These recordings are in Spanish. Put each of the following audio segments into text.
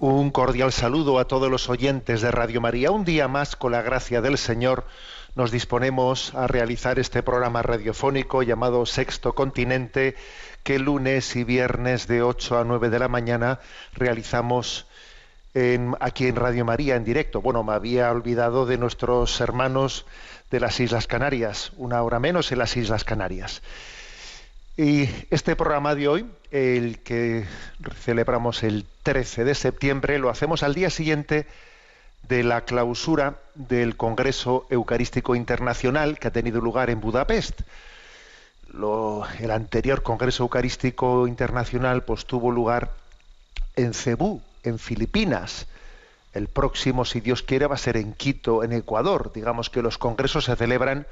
Un cordial saludo a todos los oyentes de Radio María. Un día más, con la gracia del Señor, nos disponemos a realizar este programa radiofónico llamado Sexto Continente, que lunes y viernes de 8 a 9 de la mañana realizamos en- aquí en Radio María en directo. Bueno, me había olvidado de nuestros hermanos de las Islas Canarias, una hora menos en las Islas Canarias. Y este programa de hoy, el que celebramos el 13 de septiembre, lo hacemos al día siguiente de la clausura del Congreso Eucarístico Internacional que ha tenido lugar en Budapest. Lo- el anterior Congreso Eucarístico Internacional pues, tuvo lugar en Cebú, en Filipinas. El próximo, si Dios quiere, va a ser en Quito, en Ecuador. Digamos que los congresos se celebran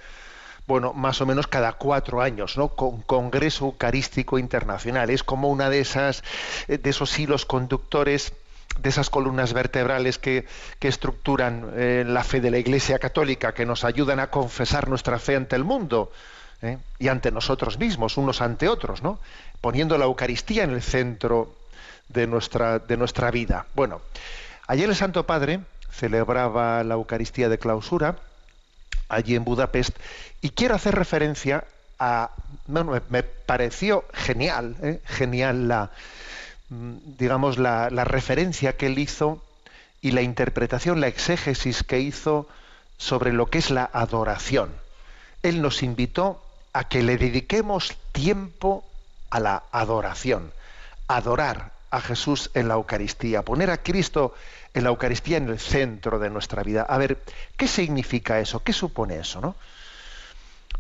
bueno, más o menos cada cuatro años, ¿no? Con Congreso Eucarístico Internacional. Es como una de esas, eh, de esos hilos conductores, de esas columnas vertebrales que, que estructuran eh, la fe de la Iglesia Católica, que nos ayudan a confesar nuestra fe ante el mundo ¿eh? y ante nosotros mismos, unos ante otros, ¿no? Poniendo la Eucaristía en el centro de nuestra, de nuestra vida. Bueno, ayer el Santo Padre celebraba la Eucaristía de clausura allí en Budapest y quiero hacer referencia a bueno, me, pareció genial ¿eh? genial la mm, digamos la, la referencia que él hizo y la interpretación la exégesis que hizo sobre lo que es la adoración él nos invitó a que le dediquemos tiempo a la adoración adorar a Jesús en la Eucaristía poner a Cristo en la Eucaristía en el centro de nuestra vida. A ver, ¿qué significa eso? ¿Qué supone eso? ¿no?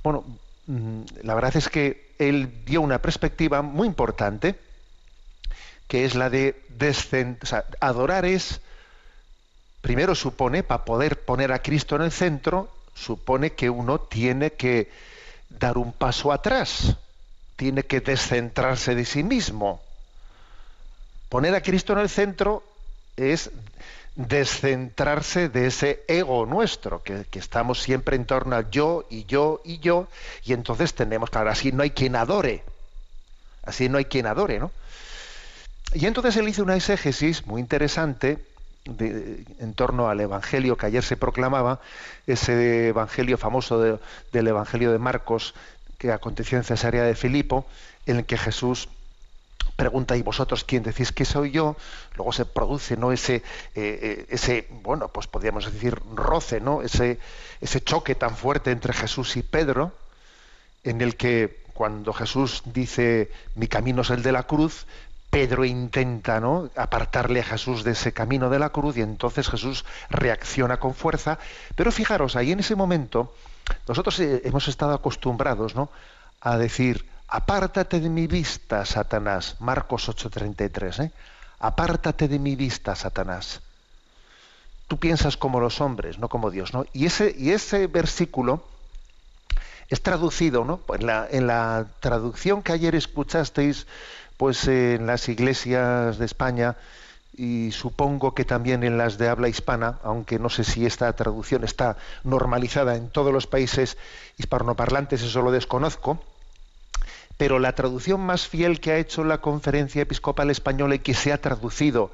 Bueno, mm, la verdad es que él dio una perspectiva muy importante, que es la de o sea, adorar es, primero supone, para poder poner a Cristo en el centro, supone que uno tiene que dar un paso atrás, tiene que descentrarse de sí mismo. Poner a Cristo en el centro es descentrarse de ese ego nuestro, que, estamos siempre en torno al yo y yo y yo, y entonces tenemos, claro, así no hay quien adore, así no hay quien adore, ¿no? Y entonces él hizo una exégesis muy interesante en torno al Evangelio que ayer se proclamaba, ese Evangelio famoso de- del Evangelio de Marcos que aconteció en Cesarea de Filipo, en el que Jesús pregunta y vosotros quién decís que soy yo luego se produce no ese eh, eh, ese bueno pues podríamos decir roce no ese ese choque tan fuerte entre Jesús y Pedro en el que cuando Jesús dice mi camino es el de la cruz Pedro intenta ¿no? apartarle a Jesús de ese camino de la cruz y entonces Jesús reacciona con fuerza. Pero fijaros, ahí en ese momento, nosotros eh, hemos estado acostumbrados ¿no? a decir, apártate de mi vista, Satanás, Marcos 8:33, ¿eh? apártate de mi vista, Satanás. Tú piensas como los hombres, no como Dios, ¿no? Y ese, y ese versículo es traducido, ¿no? En la, en la traducción que ayer escuchasteis, pues en las iglesias de España, y supongo que también en las de habla hispana, aunque no sé si esta traducción está normalizada en todos los países hispanoparlantes, eso lo desconozco, pero la traducción más fiel que ha hecho la Conferencia Episcopal Española y que se ha traducido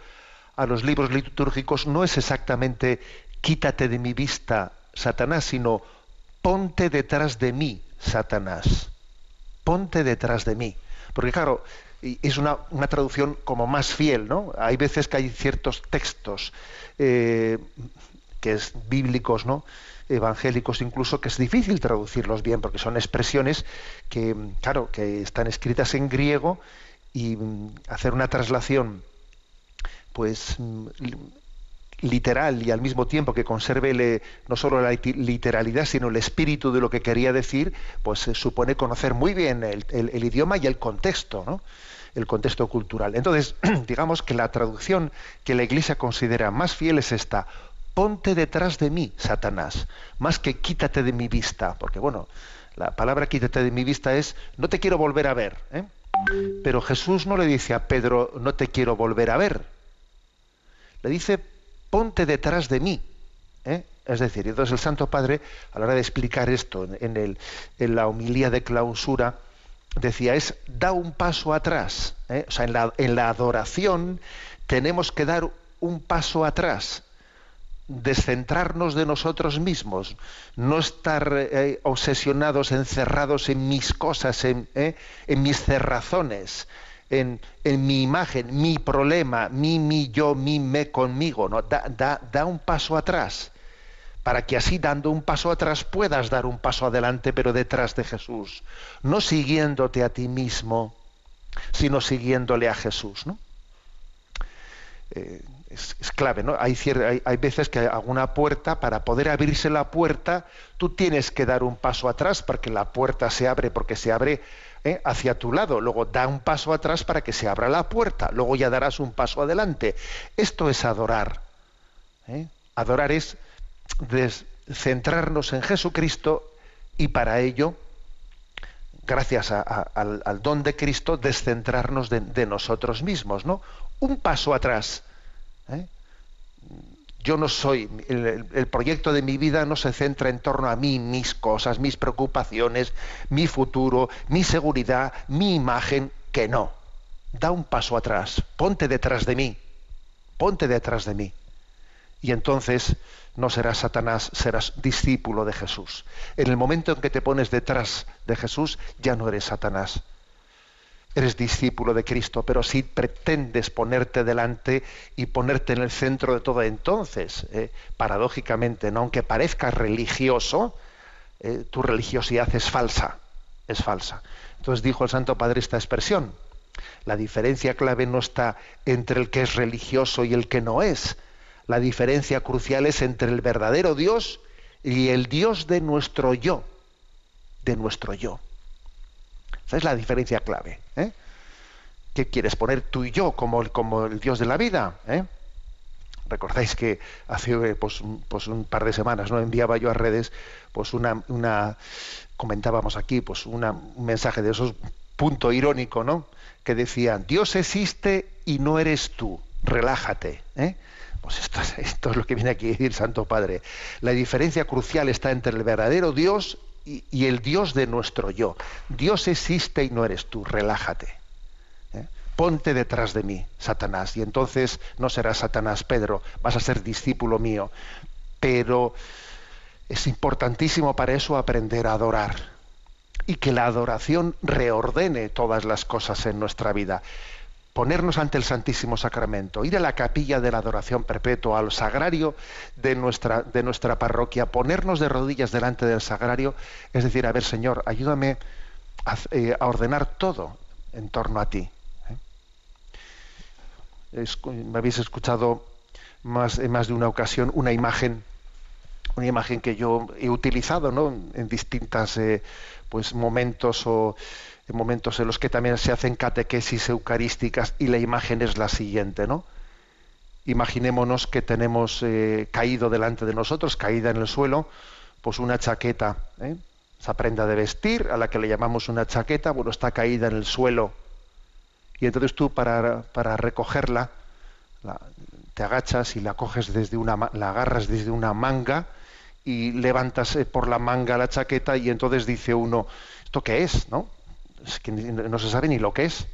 a los libros litúrgicos no es exactamente quítate de mi vista, Satanás, sino ponte detrás de mí, Satanás. Ponte detrás de mí. Porque claro, es una, traducción como más fiel, ¿no? Hay veces que hay ciertos textos eh, que es bíblicos, ¿no? evangélicos incluso que es difícil traducirlos bien porque son expresiones que claro que están escritas en griego y mm, hacer una traslación pues mm, literal y al mismo tiempo que conserve no solo la literalidad, sino el espíritu de lo que quería decir, pues supone conocer muy bien el, el idioma y el contexto, ¿no? el contexto cultural. Entonces, digamos que la traducción que la Iglesia considera más fiel es esta, ponte detrás de mí, Satanás, más que quítate de mi vista, porque bueno, la palabra quítate de mi vista es no te quiero volver a ver. ¿eh? Pero Jesús no le dice a Pedro no te quiero volver a ver. Le dice ponte detrás de mí. ¿eh? Es decir, entonces el Santo Padre, a la hora de explicar esto en, la homilía de clausura, decía, es da un paso atrás. ¿eh? O sea, en la adoración tenemos que dar un paso atrás descentrarnos de nosotros mismos, no estar eh, obsesionados, encerrados en mis cosas, en, eh, en mis cerrazones, en, en, mi imagen, mi problema, mi, mi, yo, mi, me, conmigo. ¿no? Da, da, da un paso atrás, para que así dando un paso atrás puedas dar un paso adelante, pero detrás de Jesús, no siguiéndote a ti mismo, sino siguiéndole a Jesús. ¿no? Eh, es, clave, ¿no? Hay, hay, veces que alguna puerta, para poder abrirse la puerta, tú tienes que dar un paso atrás para que la puerta se abre, porque se abre ¿eh? hacia tu lado. Luego da un paso atrás para que se abra la puerta. Luego ya darás un paso adelante. Esto es adorar. ¿eh? Adorar es centrarnos en Jesucristo y para ello gracias al, don de Cristo, descentrarnos de, de, nosotros mismos, ¿no? Un paso atrás ¿eh? Yo no soy, el, proyecto de mi vida no se centra en torno a mí, mis cosas, mis preocupaciones, mi futuro, mi seguridad, mi imagen, que no. Da un paso atrás, ponte detrás de mí, ponte detrás de mí. Y entonces no serás Satanás, serás discípulo de Jesús. En el momento en que te pones detrás de Jesús, ya no eres Satanás, eres discípulo de Cristo, pero si pretendes ponerte delante y ponerte en el centro de todo, entonces, eh, paradójicamente, ¿no? aunque parezca religioso, eh, tu religiosidad es falsa, es falsa. Entonces dijo el Santo Padre esta expresión. La diferencia clave no está entre el que es religioso y el que no es. La diferencia crucial es entre el verdadero Dios y el Dios de nuestro yo, de nuestro yo. Esa es la diferencia clave. ¿eh? ¿Qué quieres poner tú y yo como, como el Dios de la vida? ¿eh? Recordáis que hace eh, pues, pues, un par de semanas no enviaba yo a redes pues una, una comentábamos aquí pues una, un mensaje de esos punto irónico, ¿no? Que decía Dios existe y no eres tú. Relájate. ¿eh? Pues esto, esto es lo que viene aquí a decir Santo Padre. La diferencia crucial está entre el verdadero Dios y, el Dios de nuestro yo. Dios existe y no eres tú, relájate. ¿eh? Ponte detrás de mí, Satanás, y entonces no serás Satanás, Pedro, vas a ser discípulo mío. Pero es importantísimo para eso aprender a adorar y que la adoración reordene todas las cosas en nuestra vida ponernos ante el Santísimo Sacramento, ir a la capilla de la adoración perpetua, al sagrario de nuestra, de nuestra parroquia, ponernos de rodillas delante del sagrario, es decir, a ver, Señor, ayúdame a, eh, ordenar todo en torno a ti. ¿eh? me habéis escuchado más, en más de una ocasión una imagen, una imagen que yo he utilizado ¿no? en distintos eh, pues, momentos o en momentos en los que también se hacen catequesis eucarísticas y la imagen es la siguiente, ¿no? Imaginémonos que tenemos eh, caído delante de nosotros, caída en el suelo, pues una chaqueta, ¿eh? esa prenda de vestir a la que le llamamos una chaqueta, bueno, está caída en el suelo. Y entonces tú para, para recogerla, la- te agachas y la coges desde una, la agarras desde una manga y levantas eh, por la manga la chaqueta y entonces dice uno, ¿esto qué es? ¿No? Es que no se sabe ni lo que es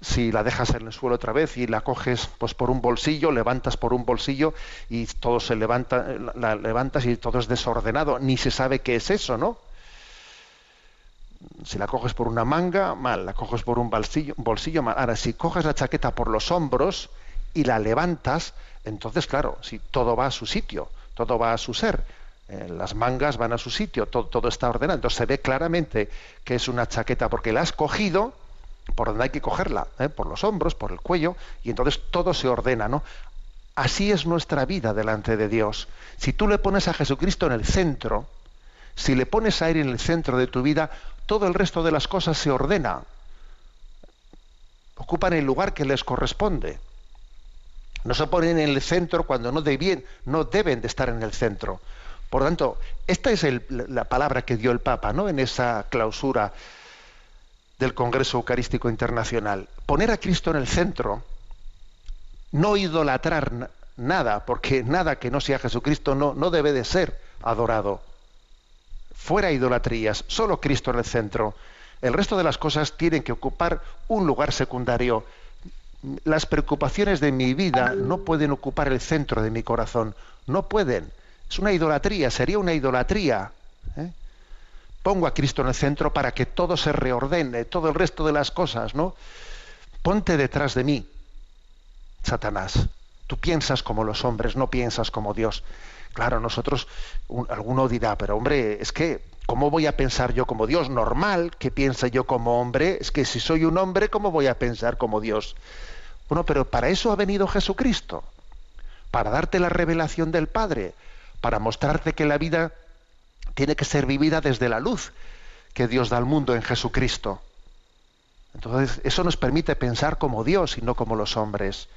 si la dejas en el suelo otra vez y la coges pues por un bolsillo, levantas por un bolsillo y todo se levanta, la levantas y todo es desordenado, ni se sabe qué es eso, ¿no? Si la coges por una manga, mal, la coges por un bolsillo, bolsillo mal. Ahora, si coges la chaqueta por los hombros y la levantas, entonces, claro, si todo va a su sitio, todo va a su ser, eh, las mangas van a su sitio, todo, está ordenado. Entonces se ve claramente que es una chaqueta porque la has cogido por donde hay que cogerla, ¿eh? por los hombros, por el cuello, y entonces todo se ordena, ¿no? Así es nuestra vida delante de Dios. Si tú le pones a Jesucristo en el centro, si le pones a Él en el centro de tu vida, todo el resto de las cosas se ordena. Ocupan el lugar que les corresponde. No se ponen en el centro cuando no, debien- no deben de estar en el centro. Por tanto, esta es la palabra que dio el Papa ¿no? en esa clausura del Congreso Eucarístico Internacional. Poner a Cristo en el centro, no idolatrar na- nada, porque nada que no sea Jesucristo no, no debe de ser adorado. Fuera idolatrías, solo Cristo en el centro. El resto de las cosas tienen que ocupar un lugar secundario. Las preocupaciones de mi vida no pueden ocupar el centro de mi corazón. No pueden. Es una idolatría, sería una idolatría. ¿eh? Pongo a Cristo en el centro para que todo se reordene, todo el resto de las cosas, ¿no? Ponte detrás de mí, Satanás. Tú piensas como los hombres, no piensas como Dios. Claro, nosotros, un- alguno dirá, pero hombre, es que, ¿cómo voy a pensar yo como Dios? Normal que piense yo como hombre, es que si soy un hombre, ¿cómo voy a pensar como Dios? Bueno, pero para eso ha venido Jesucristo, para darte la revelación del Padre, para mostrarte que la vida tiene que ser vivida desde la luz que Dios da al mundo en Jesucristo. Entonces, eso nos permite pensar como Dios y no como los hombres.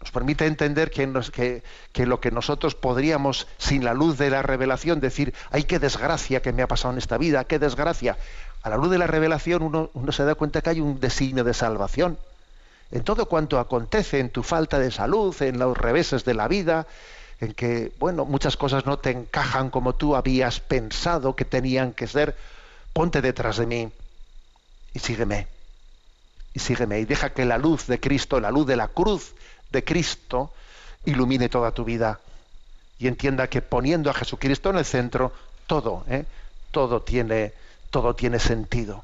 Nos permite entender que, lo que nosotros podríamos, sin la luz de la revelación, decir, ay, qué desgracia que me ha pasado en esta vida, qué desgracia. A la luz de la revelación uno, uno se da cuenta que hay un designio de salvación. En todo cuanto acontece, en tu falta de salud, en los reveses de la vida, en que, bueno, muchas cosas no te encajan como tú habías pensado que tenían que ser, ponte detrás de mí y sígueme. Y sígueme y deja que la luz de Cristo, la luz de la cruz de Cristo, ilumine toda tu vida. Y entienda que poniendo a Jesucristo en el centro, todo, ¿eh? todo, tiene, todo tiene sentido.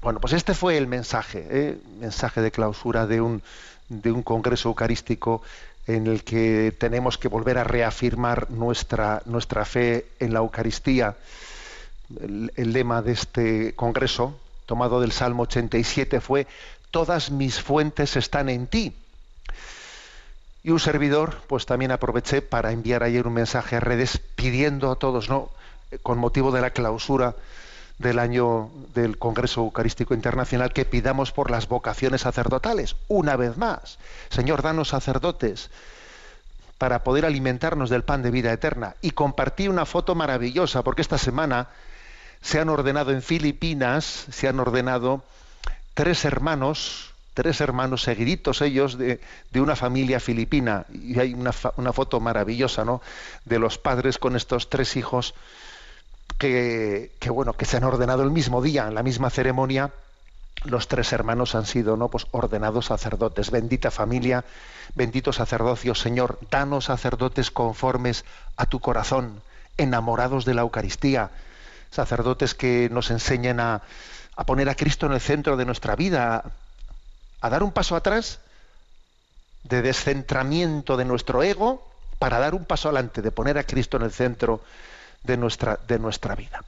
Bueno, pues este fue el mensaje, ¿eh? mensaje de clausura de un, de un congreso eucarístico en el que tenemos que volver a reafirmar nuestra, nuestra fe en la Eucaristía. El, el lema de este congreso, tomado del Salmo 87, fue Todas mis fuentes están en ti. Y un servidor, pues también aproveché para enviar ayer un mensaje a redes pidiendo a todos, ¿no? con motivo de la clausura del año del Congreso Eucarístico Internacional, que pidamos por las vocaciones sacerdotales, una vez más. Señor, danos sacerdotes para poder alimentarnos del pan de vida eterna. Y compartí una foto maravillosa, porque esta semana se han ordenado en Filipinas, se han ordenado tres hermanos, tres hermanos seguiditos ellos de, de una familia filipina. Y hay una, una foto maravillosa, ¿no? De los padres con estos tres hijos que, bueno, que se han ordenado el mismo día, en la misma ceremonia. Los tres hermanos han sido ¿no? pues ordenados sacerdotes. Bendita familia, bendito sacerdocio, Señor, danos sacerdotes conformes a tu corazón, enamorados de la Eucaristía, sacerdotes que nos enseñen a, a poner a Cristo en el centro de nuestra vida, a dar un paso atrás de descentramiento de nuestro ego para dar un paso adelante, de poner a Cristo en el centro de nuestra, de nuestra vida.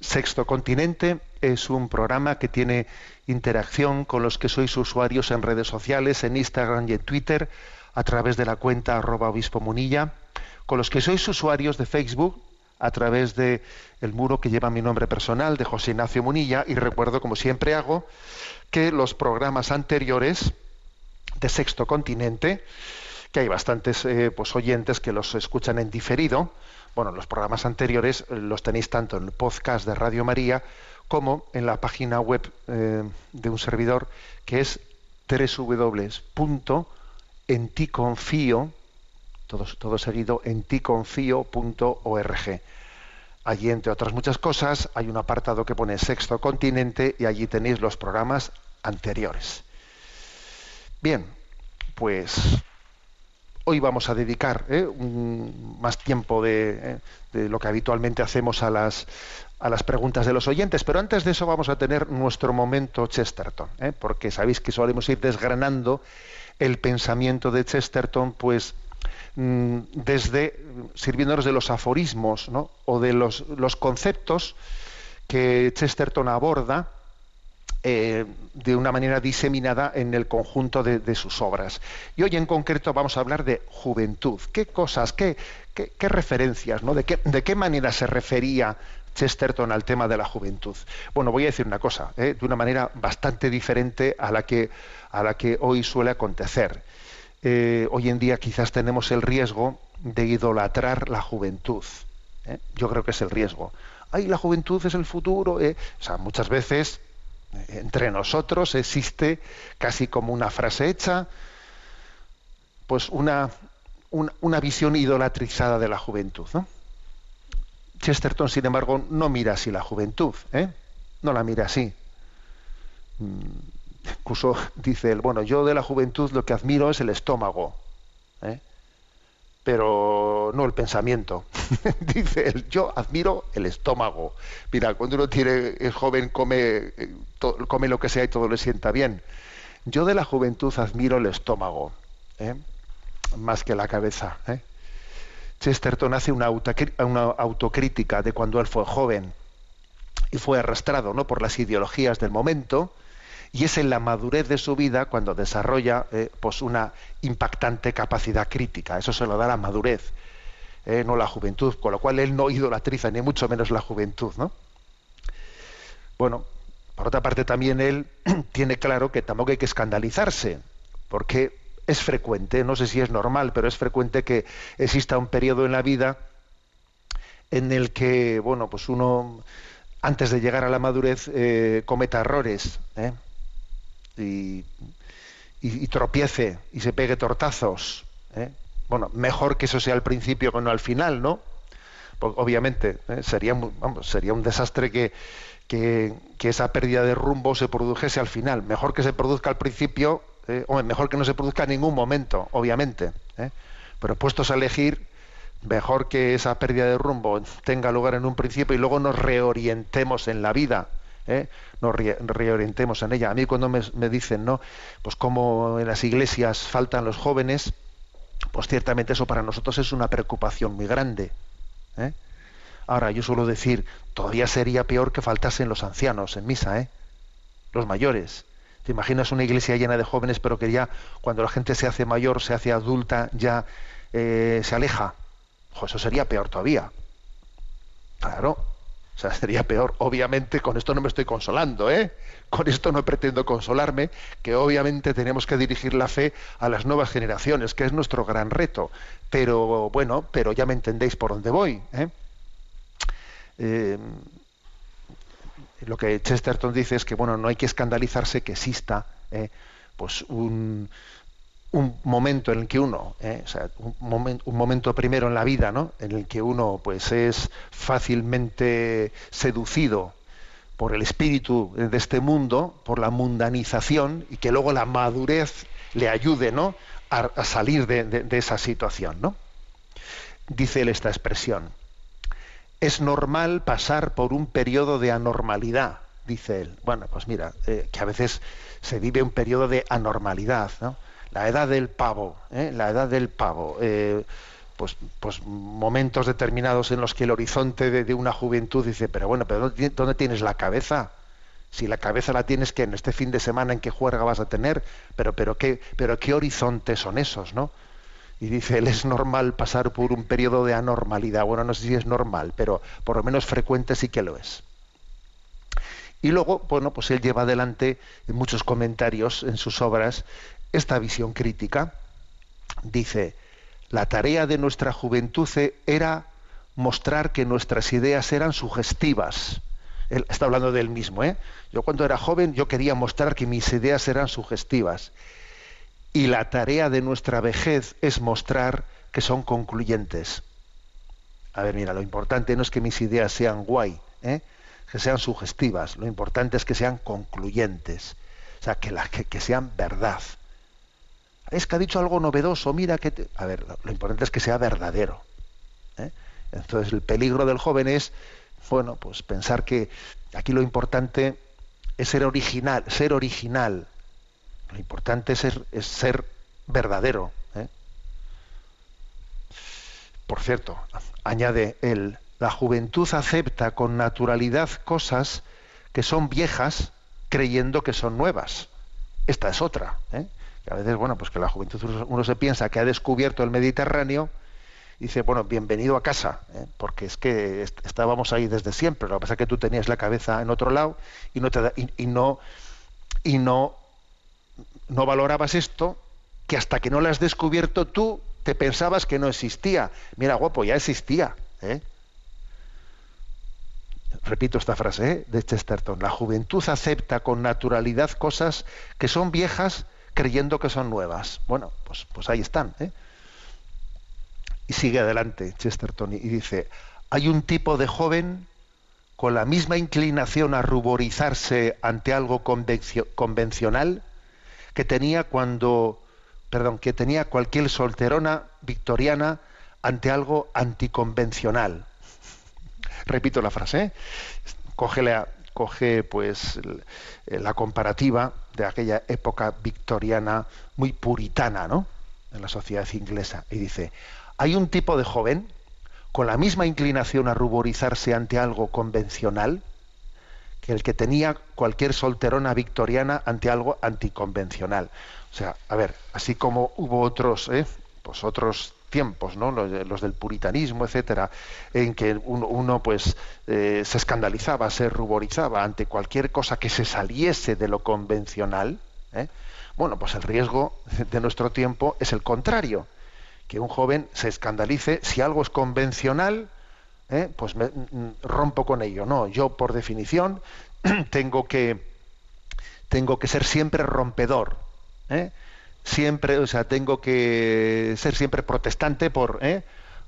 Sexto Continente es un programa que tiene interacción con los que sois usuarios en redes sociales, en Instagram y en Twitter, a través de la cuenta arroba obispo munilla, con los que sois usuarios de Facebook, a través de el muro que lleva mi nombre personal de José Ignacio Munilla y recuerdo como siempre hago que los programas anteriores de Sexto Continente que hay bastantes eh, pues, oyentes que los escuchan en diferido. Bueno, los programas anteriores eh, los tenéis tanto en el podcast de Radio María como en la página web eh, de un servidor que es www.enticonfio, todo, todo seguido, enticonfio.org. Allí, entre otras muchas cosas, hay un apartado que pone Sexto Continente y allí tenéis los programas anteriores. Bien, pues Hoy vamos a dedicar ¿eh? más tiempo eh, de, lo que habitualmente hacemos a las, preguntas de los oyentes, pero antes de eso vamos a tener nuestro momento Chesterton, ¿eh? porque sabéis que solemos ir desgranando el pensamiento de Chesterton, pues mm, desde sirviéndonos de los aforismos o de los conceptos que Chesterton aborda eh, de una manera diseminada en el conjunto de, sus obras. Y hoy en concreto vamos a hablar de juventud. ¿Qué cosas, qué, qué, referencias, ¿no? ¿De qué, ¿De qué manera se refería Chesterton al tema de la juventud? Bueno, voy a decir una cosa, ¿eh? de una manera bastante diferente a la que, a la que hoy suele acontecer. Eh, hoy en día quizás tenemos el riesgo de idolatrar la juventud. Yo creo que es el riesgo. Ay, la juventud es el futuro. O sea, muchas veces entre nosotros existe casi como una frase hecha, pues una, visión idolatrizada de la juventud. Chesterton, sin embargo, no mira así la juventud, ¿eh? no la mira así. Mm, incluso dice él, bueno, yo de la juventud lo que admiro es el estómago. ¿eh? Pero no el pensamiento. Dice él, yo admiro el estómago. Mira, cuando uno tiene, es joven, come, eh, come lo que sea y todo le sienta bien. Yo de la juventud admiro el estómago, ¿eh? más que la cabeza. ¿eh? Chesterton hace una, una autocrítica de cuando él fue joven y fue arrastrado ¿no? por las ideologías del momento y es en la madurez de su vida cuando desarrolla eh, pues una impactante capacidad crítica. Eso se lo da la madurez, eh, no la juventud, con lo cual él no idolatriza ni mucho menos la juventud. ¿no? Bueno, por otra parte también él tiene claro que tampoco hay que escandalizarse, porque es frecuente, no sé si es normal, pero es frecuente que exista un periodo en la vida en el que, bueno, pues uno antes de llegar a la madurez eh, cometa errores. Y, tropiece y se pegue tortazos. ¿eh? Bueno, mejor que eso sea al principio que no al final, ¿no? Porque obviamente ¿eh? sería, sería un desastre que, que, esa pérdida de rumbo se produjese al final. Mejor que se produzca al principio, ¿eh? o mejor que no se produzca en ningún momento, obviamente. Pero puestos a elegir, mejor que esa pérdida de rumbo tenga lugar en un principio y luego nos reorientemos en la vida ¿eh? nos reorientemos en ella. A mí cuando me, dicen, ¿no? Pues como en las iglesias faltan los jóvenes, pues ciertamente eso para nosotros es una preocupación muy grande. ¿eh? Ahora, yo suelo decir, todavía sería peor que faltasen los ancianos en misa, ¿eh? los mayores. ¿Te imaginas una iglesia llena de jóvenes, pero que ya cuando la gente se hace mayor, se hace adulta, ya se aleja? eso sería peor todavía. Claro, o sea, sería peor. Obviamente, con esto no me estoy consolando, ¿eh? Con esto no pretendo consolarme, que obviamente tenemos que dirigir la fe a las nuevas generaciones, que es nuestro gran reto. Pero bueno, pero ya me entendéis por dónde voy. ¿eh? Eh, lo que Chesterton dice es que bueno, no hay que escandalizarse que exista ¿eh? pues un, un momento en el que uno, ¿eh? un, momento primero en la vida, ¿no? En el que uno, pues, es fácilmente seducido por el espíritu de este mundo, por la mundanización, y que luego la madurez le ayude, ¿no? A, salir de, de, esa situación, ¿no? Dice él esta expresión: es normal pasar por un periodo de anormalidad, dice él. Bueno, pues mira, eh, que a veces se vive un periodo de anormalidad, ¿no? La edad del pavo, ¿eh? la edad del pavo, eh, pues, pues momentos determinados en los que el horizonte de, una juventud dice, pero bueno, pero ¿dónde tienes la cabeza? Si la cabeza la tienes que en este fin de semana en qué juerga vas a tener, pero, pero, qué, pero qué horizontes son esos, ¿no? y dice, él es normal pasar por un periodo de anormalidad. Bueno, no sé si es normal, pero por lo menos frecuente sí que lo es. Y luego, bueno, pues él lleva adelante muchos comentarios en sus obras esta visión crítica. Dice, la tarea de nuestra juventud era mostrar que nuestras ideas eran sugestivas. Él está hablando de él mismo, ¿eh? Yo cuando era joven yo quería mostrar que mis ideas eran sugestivas. Y la tarea de nuestra vejez es mostrar que son concluyentes. A ver, mira, lo importante no es que mis ideas sean guay, ¿eh? que sean sugestivas. Lo importante es que sean concluyentes. O sea, que, que, sean verdad. Es que ha dicho algo novedoso, mira que... A ver, lo, importante es que sea verdadero. ¿eh? Entonces el peligro del joven es, bueno, pues pensar que aquí lo importante es ser original, ser original. Lo importante es ser, es ser verdadero. ¿eh? Por cierto, añade él, la juventud acepta con naturalidad cosas que son viejas creyendo que son nuevas. Esta es otra. ¿eh? A veces, bueno, pues que la juventud uno se piensa que ha descubierto el Mediterráneo dice, bueno, bienvenido a casa, ¿eh? porque es que estábamos ahí desde siempre. Lo que pasa es que tú tenías la cabeza en otro lado y no y, no y no no valorabas esto que hasta que no lo has descubierto tú te pensabas que no existía. Mira, guapo, ya existía. ¿eh? Repito esta frase ¿eh? de Chesterton. La juventud acepta con naturalidad cosas que son viejas creyendo que son nuevas. Bueno, pues, pues ahí están. ¿eh? Y sigue adelante Chesterton y dice, hay un tipo de joven con la misma inclinación a ruborizarse ante algo convencional que tenía cuando, perdón, que tenía cualquier solterona victoriana ante algo anticonvencional. Repito la frase, ¿eh? coge, coge pues la comparativa de aquella época victoriana muy puritana, ¿no? En la sociedad inglesa y dice, hay un tipo de joven con la misma inclinación a ruborizarse ante algo convencional que el que tenía cualquier solterona victoriana ante algo anticonvencional. O sea, a ver, así como hubo otros, ¿eh? pues otros tiempos, ¿no? los, del puritanismo, etcétera, en que uno, pues eh, se escandalizaba, se ruborizaba ante cualquier cosa que se saliese de lo convencional. ¿eh? Bueno, pues el riesgo de nuestro tiempo es el contrario que un joven se escandalice si algo es convencional, ¿eh? pues me, mm, rompo con ello. No, yo por definición tengo que tengo que ser siempre rompedor. ¿eh? Siempre, o sea, tengo que ser siempre protestante por, ¿eh?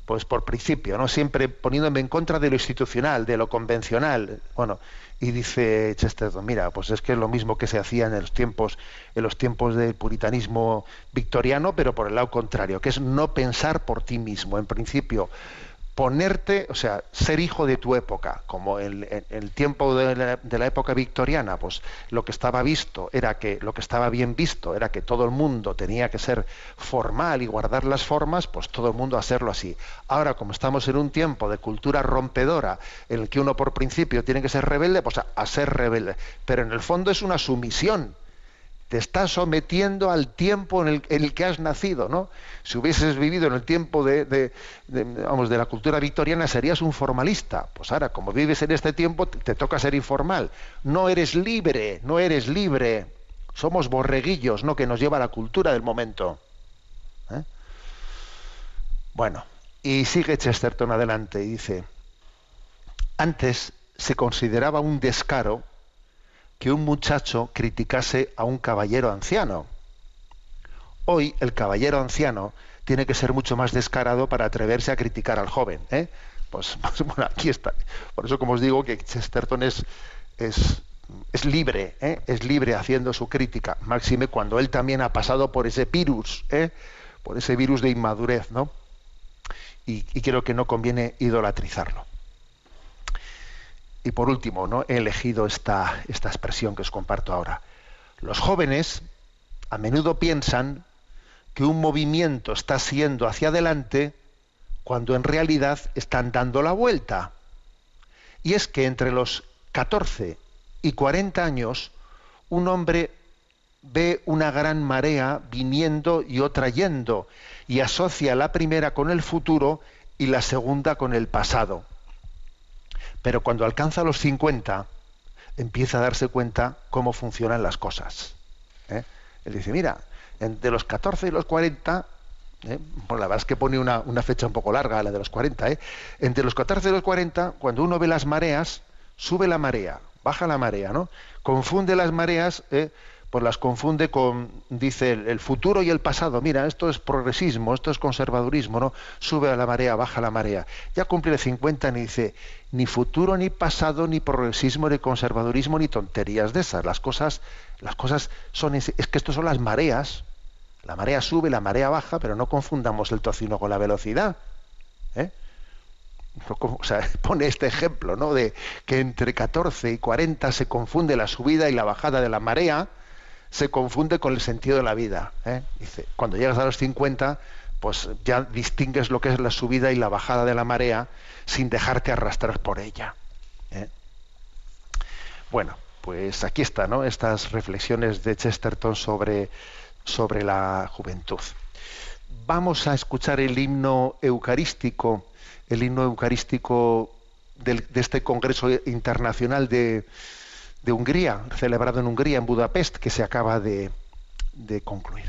pues por principio, ¿no? Siempre poniéndome en contra de lo institucional, de lo convencional. Bueno, y dice Chesterton, mira, pues es que es lo mismo que se hacía en los tiempos, en los tiempos del puritanismo victoriano, pero por el lado contrario, que es no pensar por ti mismo. En principio, ponerte, o sea, ser hijo de tu época, como en, el tiempo de la, época victoriana, pues lo que estaba visto era que, lo que estaba bien visto era que todo el mundo tenía que ser formal y guardar las formas, pues todo el mundo hacerlo así. Ahora, como estamos en un tiempo de cultura rompedora, en el que uno por principio tiene que ser rebelde, pues a ser rebelde. Pero en el fondo es una sumisión te estás sometiendo al tiempo en el, que has nacido, ¿no? Si hubieses vivido en el tiempo de, vamos, de la cultura victoriana, serías un formalista. Pues ahora, como vives en este tiempo, te, toca ser informal. No eres libre, no eres libre. Somos borreguillos, ¿no? Que nos lleva la cultura del momento. ¿eh? Bueno, y sigue Chesterton adelante y dice, antes se consideraba un descaro que un muchacho criticase a un caballero anciano. Hoy el caballero anciano tiene que ser mucho más descarado para atreverse a criticar al joven. ¿eh? Pues, pues, bueno, aquí está. Por eso, como os digo, que Chesterton es, es, es libre, ¿eh? es libre haciendo su crítica, máxime cuando él también ha pasado por ese virus, ¿eh? por ese virus de inmadurez, ¿no? Y, y creo que no conviene idolatrizarlo. Y por último, ¿no? he elegido esta, esta expresión que os comparto ahora. Los jóvenes a menudo piensan que un movimiento está siendo hacia adelante cuando en realidad están dando la vuelta. Y es que entre los 14 y 40 años un hombre ve una gran marea viniendo y otra yendo y asocia la primera con el futuro y la segunda con el pasado. Pero cuando alcanza los 50, empieza a darse cuenta cómo funcionan las cosas. ¿eh? Él dice, mira, entre los 14 y los 40, ¿eh? la verdad es que pone una, fecha un poco larga, la de los 40, ¿eh? entre los 14 y los 40, cuando uno ve las mareas, sube la marea, baja la marea, ¿no? Confunde las mareas. Pues las confunde con, dice, el, futuro y el pasado. Mira, esto es progresismo, esto es conservadurismo, ¿no? Sube a la marea, baja la marea. Ya cumple 50 y dice, ni futuro, ni pasado, ni progresismo, ni conservadurismo, ni tonterías de esas. Las cosas, las cosas son, es que esto son las mareas. La marea sube, la marea baja, pero no confundamos el tocino con la velocidad. ¿eh? Pone este ejemplo, ¿no? De que entre 14 y 40 se confunde la subida y la bajada de la marea, se confunde con el sentido de la vida. ¿eh? Dice, cuando llegas a los 50, pues ya distingues lo que es la subida y la bajada de la marea sin dejarte arrastrar por ella. ¿eh? Bueno, pues aquí está, ¿no? Estas reflexiones de Chesterton sobre, sobre la juventud. Vamos a escuchar el himno eucarístico, el himno eucarístico de este Congreso Internacional de, de Hungría, celebrado en Hungría, en Budapest, que se acaba de, de concluir.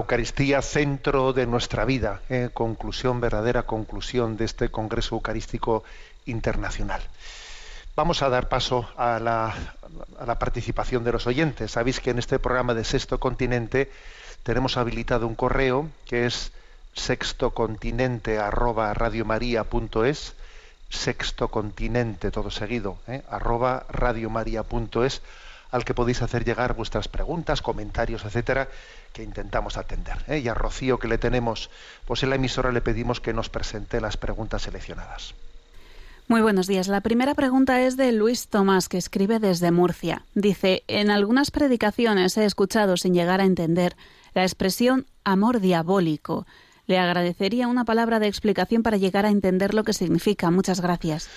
Eucaristía centro de nuestra vida, ¿eh? conclusión, verdadera conclusión de este Congreso Eucarístico Internacional. Vamos a dar paso a la, a la participación de los oyentes. Sabéis que en este programa de Sexto Continente tenemos habilitado un correo que es sextocontinente arroba radiomaria.es sexto continente todo seguido ¿eh? arroba radiomaria.es al que podéis hacer llegar vuestras preguntas, comentarios, etcétera, que intentamos atender. ¿eh? Y a Rocío que le tenemos, pues en la emisora le pedimos que nos presente las preguntas seleccionadas. Muy buenos días. La primera pregunta es de Luis Tomás, que escribe desde Murcia. Dice, en algunas predicaciones he escuchado, sin llegar a entender, la expresión amor diabólico. Le agradecería una palabra de explicación para llegar a entender lo que significa. Muchas gracias.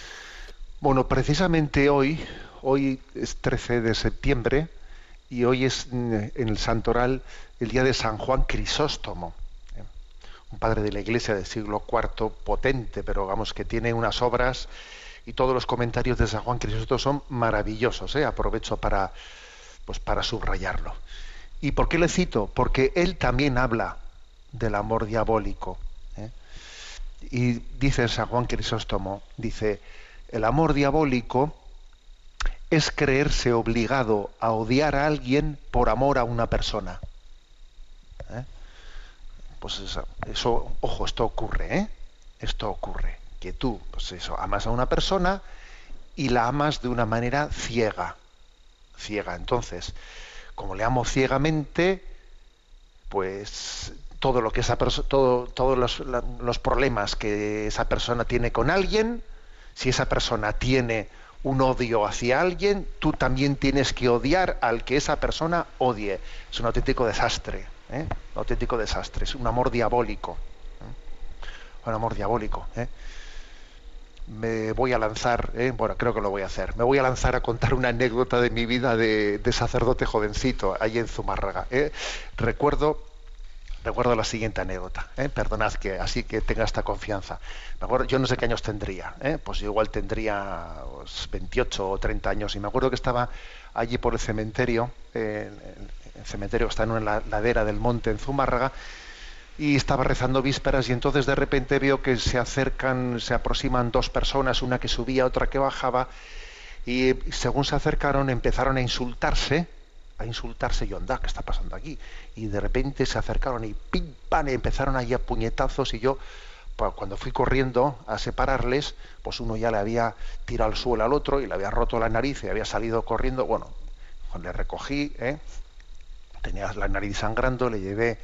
Bueno, precisamente hoy, hoy es 13 de septiembre y hoy es en el Santoral el día de San Juan Crisóstomo, ¿eh? un padre de la Iglesia del siglo IV, potente, pero vamos que tiene unas obras y todos los comentarios de San Juan Crisóstomo son maravillosos. ¿eh? Aprovecho para, pues, para subrayarlo. ¿Y por qué le cito? Porque él también habla del amor diabólico. ¿eh? Y dice San Juan Crisóstomo, dice, el amor diabólico es creerse obligado a odiar a alguien por amor a una persona. ¿Eh? Pues eso, ojo, esto ocurre, ¿eh? Esto ocurre, que tú, pues eso, amas a una persona y la amas de una manera ciega, ciega. Entonces, como le amo ciegamente, pues todo lo que esa todo, todos los, los, problemas que esa persona tiene con alguien, si esa persona tiene un odio hacia alguien, tú también tienes que odiar al que esa persona odie. Es un auténtico desastre, ¿eh? un auténtico desastre, es un amor diabólico. ¿eh? Un amor diabólico. ¿eh? Me voy a lanzar, ¿eh? bueno, creo que lo voy a hacer, me voy a lanzar a contar una anécdota de mi vida de, de sacerdote jovencito, ahí en Zumárraga. ¿eh? Recuerdo recuerdo la siguiente anécdota, ¿eh? perdonad que así que tenga esta confianza. Me acuerdo, yo no sé qué años tendría, ¿eh? pues yo igual tendría pues, 28 o 30 años y me acuerdo que estaba allí por el cementerio, el cementerio está en la ladera del monte en Zumárraga, y estaba rezando vísperas y entonces de repente veo que se acercan, se aproximan dos personas, una que subía, otra que bajaba, y según se acercaron empezaron a insultarse, a insultarse y onda, ¿qué está pasando aquí? Y de repente se acercaron y pim, pam, empezaron allí a puñetazos y yo, pues, cuando fui corriendo a separarles, pues uno ya le había tirado al suelo al otro y le había roto la nariz y había salido corriendo. Bueno, le recogí, ¿eh? tenía la nariz sangrando, le llevé,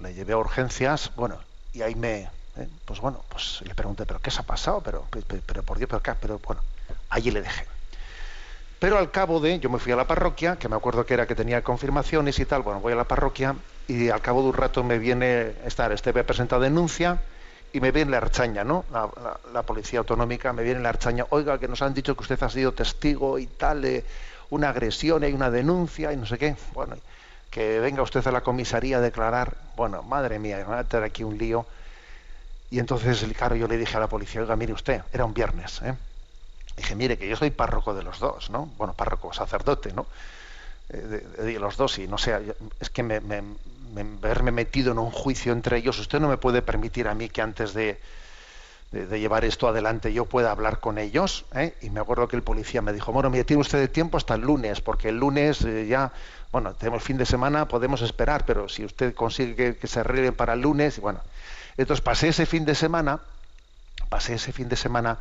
le llevé a urgencias, bueno, y ahí me, ¿eh? pues bueno, pues le pregunté, pero ¿qué se ha pasado? Pero, pero, pero por Dios, pero qué, pero bueno, allí le dejé. Pero al cabo de, yo me fui a la parroquia, que me acuerdo que era que tenía confirmaciones y tal, bueno, voy a la parroquia y al cabo de un rato me viene estar, este me presentado denuncia y me viene la archaña, ¿no? La, policía autonómica me viene la archaña, oiga, que nos han dicho que usted ha sido testigo y tal, de una agresión y una denuncia y no sé qué. Bueno, que venga usted a la comisaría a declarar, bueno, madre mía, me va a tener aquí un lío. Y entonces, claro, yo le dije a la policía, oiga, mire usted, era un viernes, ¿eh? Dije, mire, que yo soy párroco de los dos, ¿no? Bueno, párroco, sacerdote, ¿no? Eh, de, los dos, y no sé, es que me, me, me, verme metido en un juicio entre ellos, usted no me puede permitir a mí que antes de, de, llevar esto adelante yo pueda hablar con ellos. ¿eh? Y me acuerdo que el policía me dijo, bueno, mire, tiene usted de tiempo hasta el lunes, porque el lunes eh, ya, bueno, tenemos fin de semana, podemos esperar, pero si usted consigue que, se arregle para el lunes, bueno. Entonces pasé ese fin de semana, pasé ese fin de semana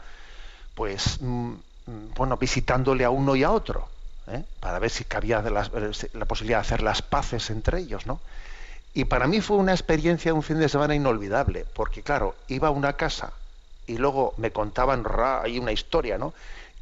pues mm, bueno, visitándole a uno y a otro, ¿eh? para ver si cabía la, la, posibilidad de hacer las paces entre ellos, ¿no? Y para mí fue una experiencia, un fin de semana inolvidable, porque claro, iba a una casa y luego me contaban ahí una historia, ¿no?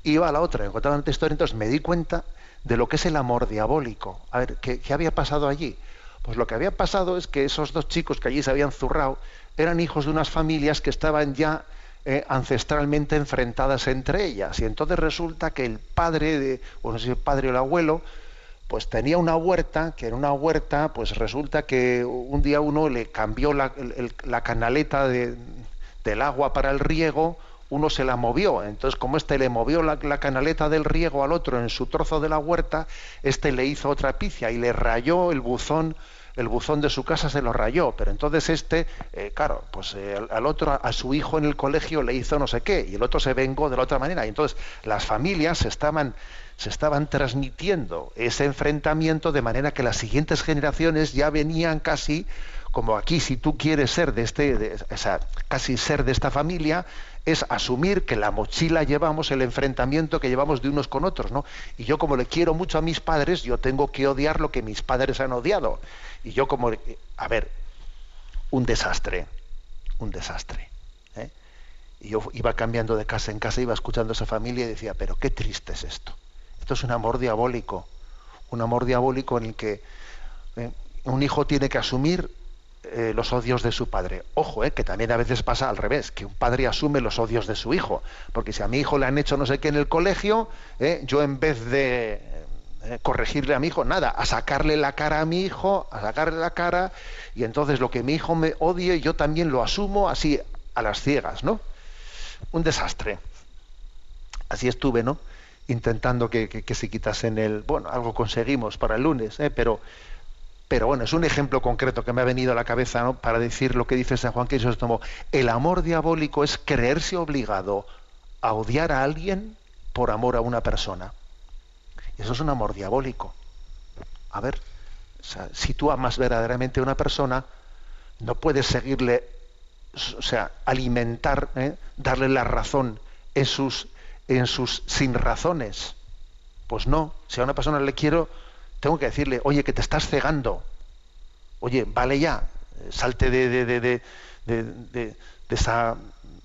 Iba a la otra, me contaban otra historia, entonces me di cuenta de lo que es el amor diabólico. A ver, ¿qué, ¿qué había pasado allí? Pues lo que había pasado es que esos dos chicos que allí se habían zurrado eran hijos de unas familias que estaban ya eh, ancestralmente enfrentadas entre ellas. Y entonces resulta que el padre, de, o si el padre o el abuelo, pues tenía una huerta, que en una huerta, pues resulta que un día uno le cambió la, la canaleta de, del agua para el riego uno se la movió, entonces como este le movió la, la canaleta del riego al otro en su trozo de la huerta, este le hizo otra picia y le rayó el buzón el buzón de su casa se lo rayó, pero entonces este, eh, claro, pues eh, al- otro, a su hijo en el colegio le hizo no sé qué, y el otro se vengó de la otra manera. Y entonces las familias se estaban, se estaban transmitiendo ese enfrentamiento de manera que las siguientes generaciones ya venían casi como aquí, si tú quieres ser de este, o sea, casi ser de esta familia, es asumir que la mochila llevamos el enfrentamiento que llevamos de unos con otros, ¿no? Y yo como le quiero mucho a mis padres, yo tengo que odiar lo que mis padres han odiado. Y yo como, a ver, un desastre, un desastre. ¿eh? Y yo iba cambiando de casa en casa, iba escuchando a esa familia y decía, pero qué triste es esto. Esto es un amor diabólico, un amor diabólico en el que ¿eh? un hijo tiene que asumir eh, los odios de su padre. Ojo, eh, que también a veces pasa al revés, que un padre asume los odios de su hijo. Porque si a mi hijo le han hecho no sé qué en el colegio, eh, yo en vez de corregirle a mi hijo, nada, a sacarle la cara a mi hijo, a sacarle la cara, y entonces lo que mi hijo me odie, yo también lo asumo así a las ciegas, ¿no? Un desastre. Así estuve, ¿no? Intentando que- que se quitasen el. Bueno, algo conseguimos para el lunes, ¿eh? pero pero bueno, es un ejemplo concreto que me ha venido a la cabeza para decir lo que dice San Juan Crisóstomo. El amor diabólico es creerse obligado a odiar a alguien por amor a una persona. Eso es un amor diabólico. A ver, si tú amas verdaderamente a una persona, no puedes seguirle, o sea, alimentar, ¿eh? darle la razón en sus, en sus sin razones. Pues no, si a una persona le quiero, tengo que decirle, oye, que te estás cegando. Oye, vale ya, eh, salte de, de, de, de, de- de- de esa,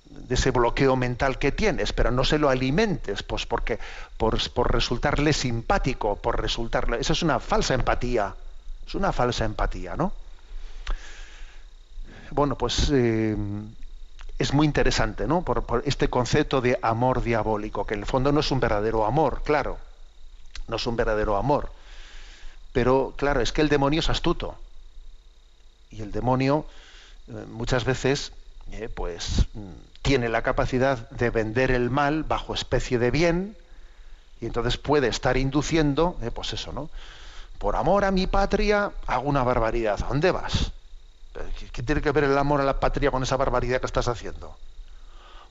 de ese bloqueo mental que tienes, pero no se lo alimentes, pues porque por, por resultarle simpático, por resultarle. Eso es una falsa empatía. Es una falsa empatía, ¿no? Bueno, pues eh, es muy interesante, ¿no? Por este concepto de amor diabólico, que en el fondo no es un verdadero amor, claro. No es un verdadero amor. Pero claro, es que el demonio es astuto. Y el demonio eh, muchas veces eh, pues mm, tiene la capacidad de vender el mal bajo especie de bien y entonces puede estar induciendo, eh, pues eso, ¿no? Por amor a mi patria hago una barbaridad. ¿A dónde vas? ¿Pero ¿Qué, tiene que ver el amor a la patria con esa barbaridad que estás haciendo?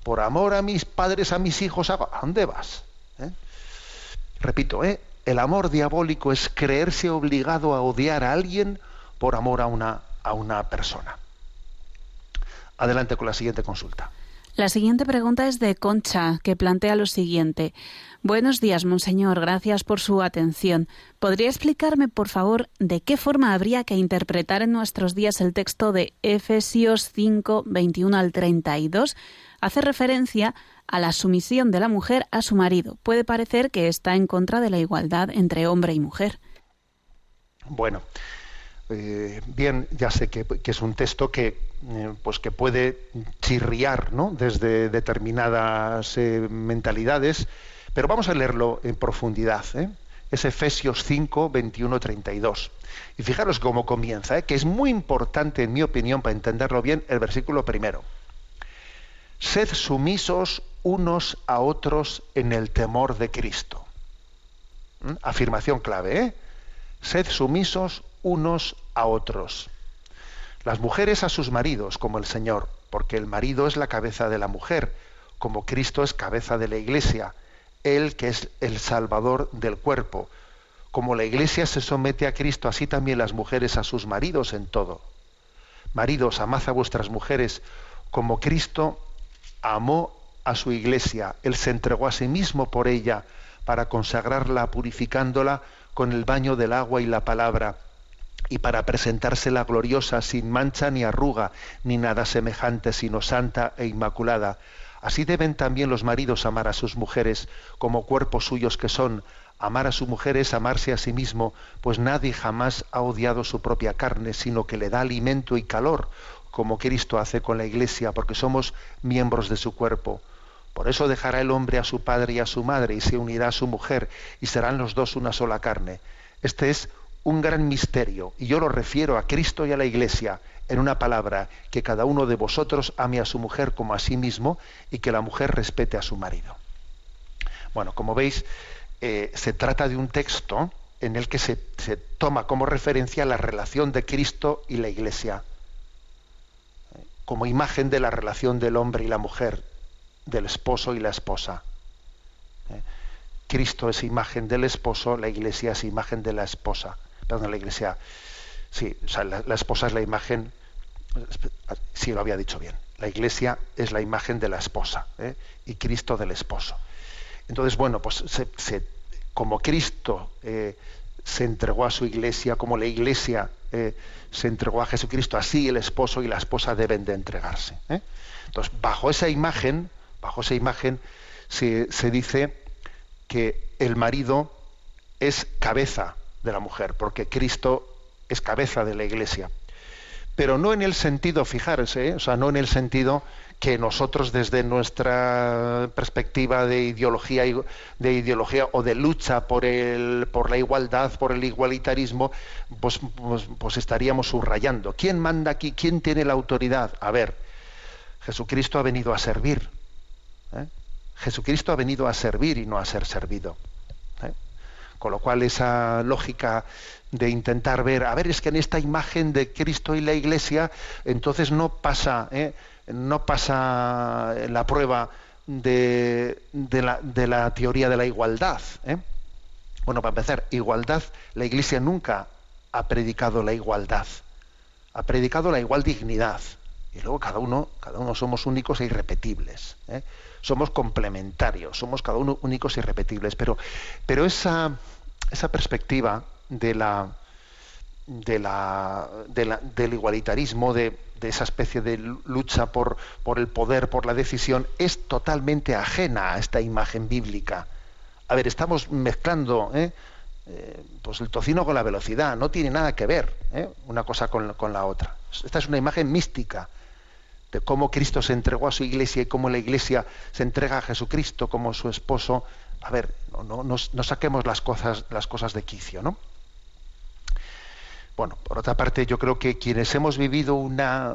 Por amor a mis padres, a mis hijos. ¿a dónde vas? Repito, ¿eh? El amor diabólico es creerse obligado a odiar a alguien por amor a una, a una persona. Adelante con la siguiente consulta. La siguiente pregunta es de Concha, que plantea lo siguiente. Buenos días, Monseñor. Gracias por su atención. ¿Podría explicarme, por favor, de qué forma habría que interpretar en nuestros días el texto de Efesios 5, 21 al 32? Hace referencia a la sumisión de la mujer a su marido. Puede parecer que está en contra de la igualdad entre hombre y mujer. Bueno, eh, bien, ya sé que, es un texto que, eh, pues que puede chirriar ¿no? desde determinadas eh, mentalidades, pero vamos a leerlo en profundidad. Es Efesios 5, 21, 32. Y fijaros cómo comienza, que es muy importante, en mi opinión, para entenderlo bien, el versículo primero. Sed sumisos unos a otros en el temor de Cristo. ¿Mm? Afirmación clave, ¿eh? Sed sumisos unos a otros. Las mujeres a sus maridos, como el Señor, porque el marido es la cabeza de la mujer, como Cristo es cabeza de la iglesia, Él que es el Salvador del cuerpo. Como la iglesia se somete a Cristo, así también las mujeres a sus maridos en todo. Maridos, amad a vuestras mujeres como Cristo amó a su iglesia. Él se entregó a sí mismo por ella para consagrarla, purificándola con el baño del agua y la palabra, y para presentársela gloriosa, sin mancha ni arruga, ni nada semejante, sino santa e inmaculada. Así deben también los maridos amar a sus mujeres como cuerpos suyos que son. Amar a su mujer es amarse a sí mismo, pues nadie jamás ha odiado su propia carne, sino que le da alimento y calor, como Cristo hace con la iglesia, porque somos miembros de su cuerpo. Por eso dejará el hombre a su padre y a su madre y se unirá a su mujer y serán los dos una sola carne. Este es un gran misterio y yo lo refiero a Cristo y a la iglesia. En una palabra, que cada uno de vosotros ame a su mujer como a sí mismo y que la mujer respete a su marido. Bueno, como veis, eh, se trata de un texto en el que se, se, toma como referencia la relación de Cristo y la Iglesia, como imagen de la relación del hombre y la mujer, del esposo y la esposa. ¿eh? Cristo es imagen del esposo, la Iglesia es imagen de la esposa. Perdón, la Iglesia, sí, o sea, la, esposa es la imagen, sí lo había dicho bien, la Iglesia es la imagen de la esposa ¿eh? y Cristo del esposo. Entonces, bueno, pues se, se, como Cristo eh, se entregó a su iglesia, como la iglesia se entregó a Jesucristo, así el esposo y la esposa deben de entregarse. Entonces, bajo esa imagen, bajo esa imagen, se, dice que el marido es cabeza de la mujer, porque Cristo es cabeza de la iglesia. Pero no en el sentido, fijarse, o sea, no en el sentido que nosotros desde nuestra perspectiva de ideología de ideología o de lucha por el por la igualdad por el igualitarismo pues, pues, pues estaríamos subrayando. Quién manda aquí quién tiene la autoridad a ver Jesucristo ha venido a servir ¿eh? Jesucristo ha venido a servir y no a ser servido ¿eh? con lo cual esa lógica de intentar ver a ver es que en esta imagen de Cristo y la Iglesia entonces no pasa ¿eh? no pasa la prueba de, de, la, teoría de la igualdad. Bueno, para empezar, igualdad, la Iglesia nunca ha predicado la igualdad, ha predicado la igual dignidad. Y luego cada uno, cada uno somos únicos e irrepetibles. Somos complementarios, somos cada uno únicos e irrepetibles. Pero, pero esa, esa perspectiva de la, de la, de la, del igualitarismo, de, de, esa especie de lucha por, por, el poder, por la decisión, es totalmente ajena a esta imagen bíblica. A ver, estamos mezclando ¿eh? Eh, pues el tocino con la velocidad, no tiene nada que ver ¿eh? una cosa con, con, la otra. Esta es una imagen mística cómo Cristo se entregó a su iglesia y cómo la iglesia se entrega a Jesucristo como su esposo. A ver, no, saquemos las cosas, de quicio, ¿no? Bueno, por otra parte, yo creo que quienes hemos vivido una,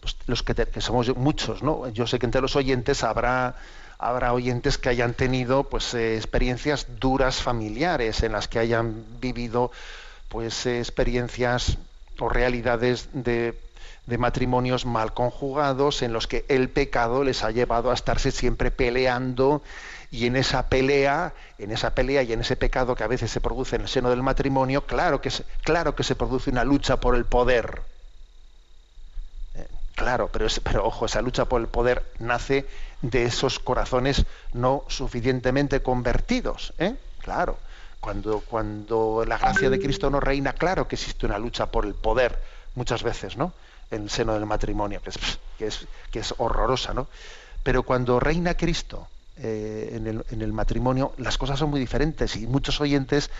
pues, los que, somos muchos, ¿no? Yo sé que entre los oyentes habrá, habrá oyentes que hayan tenido, pues, eh, experiencias duras familiares en las que hayan vivido, pues, eh, experiencias o realidades de, de matrimonios mal conjugados en los que el pecado les ha llevado a estarse siempre peleando y en esa pelea, en esa pelea y en ese pecado que a veces se produce en el seno del matrimonio, claro que se, claro que se produce una lucha por el poder. Eh, claro, pero, es, pero ojo, esa lucha por el poder nace de esos corazones no suficientemente convertidos. ¿eh? Claro, cuando, cuando la gracia de Cristo no reina, claro que existe una lucha por el poder, muchas veces, ¿no? En el seno del matrimonio, que es, que es, horrorosa, ¿no? Pero cuando reina Cristo, eh, en, el, en, el, matrimonio, las cosas son muy diferentes y muchos oyentes